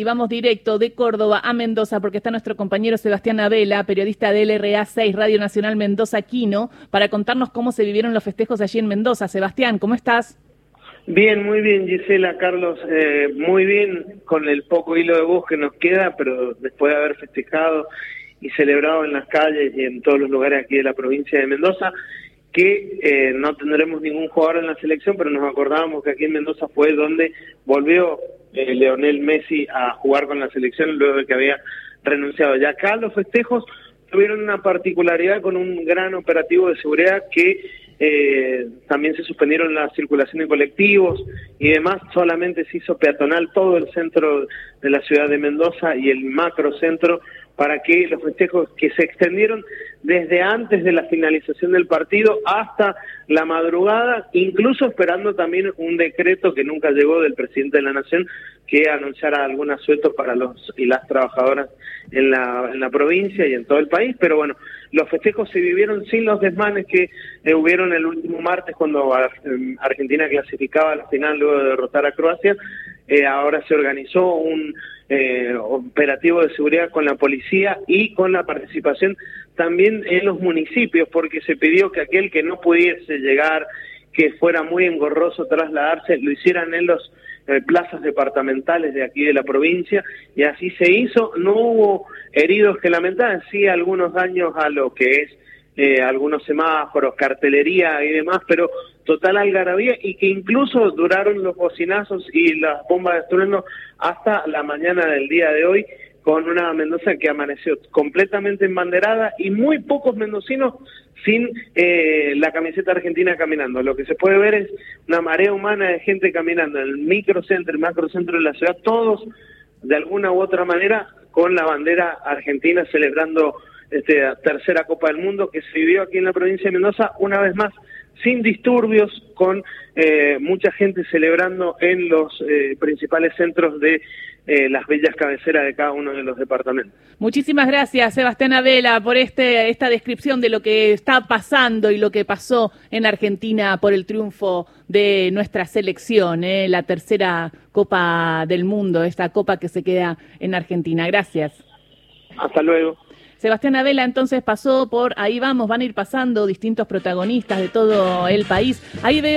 Y vamos directo de Córdoba a Mendoza porque está nuestro compañero Sebastián Abela, periodista de LRA 6 Radio Nacional Mendoza Quino, para contarnos cómo se vivieron los festejos allí en Mendoza. Sebastián, ¿cómo estás? Bien, muy bien Gisela, Carlos, eh, muy bien con el poco hilo de voz que nos queda, pero después de haber festejado y celebrado en las calles y en todos los lugares aquí de la provincia de Mendoza, que eh, no tendremos ningún jugador en la selección, pero nos acordábamos que aquí en Mendoza fue donde volvió eh, Leonel Messi a jugar con la selección luego de que había renunciado. Y acá los festejos tuvieron una particularidad con un gran operativo de seguridad que eh, también se suspendieron la circulación de colectivos y demás, solamente se hizo peatonal todo el centro de la ciudad de Mendoza y el macrocentro para que los festejos que se extendieron desde antes de la finalización del partido hasta la madrugada, incluso esperando también un decreto que nunca llegó del presidente de la Nación que anunciara algún asueto para los y las trabajadoras en la, la provincia y en todo el país, pero bueno, los festejos se vivieron sin los desmanes que eh, hubieron el último martes cuando em, Argentina clasificaba al final luego de derrotar a Croacia, eh, ahora se organizó un eh, operativo de seguridad con la policía y con la participación también en los municipios, porque se pidió que aquel que no pudiese llegar, que fuera muy engorroso trasladarse, lo hicieran en los eh, plazas departamentales de aquí de la provincia y así se hizo. No hubo heridos que lamentar, sí algunos daños a lo que es eh, algunos semáforos, cartelería y demás, pero total algarabía y que incluso duraron los bocinazos y las bombas de estruendo hasta la mañana del día de hoy con una Mendoza que amaneció completamente embanderada y muy pocos mendocinos sin eh, la camiseta argentina caminando. Lo que se puede ver es una marea humana de gente caminando en el microcentro, el macrocentro de la ciudad, todos de alguna u otra manera con la bandera argentina celebrando este, tercera Copa del Mundo que se vivió aquí en la provincia de Mendoza, una vez más sin disturbios, con eh, mucha gente celebrando en los eh, principales centros de eh, las bellas cabeceras de cada uno de los departamentos. Muchísimas gracias, Sebastián Abela, por este, esta descripción de lo que está pasando y lo que pasó en Argentina por el triunfo de nuestra selección, la tercera Copa del Mundo, esta copa que se queda en Argentina. Gracias. Hasta luego. Sebastián Abela entonces pasó por ahí vamos, van a ir pasando distintos protagonistas de todo el país. Ahí veo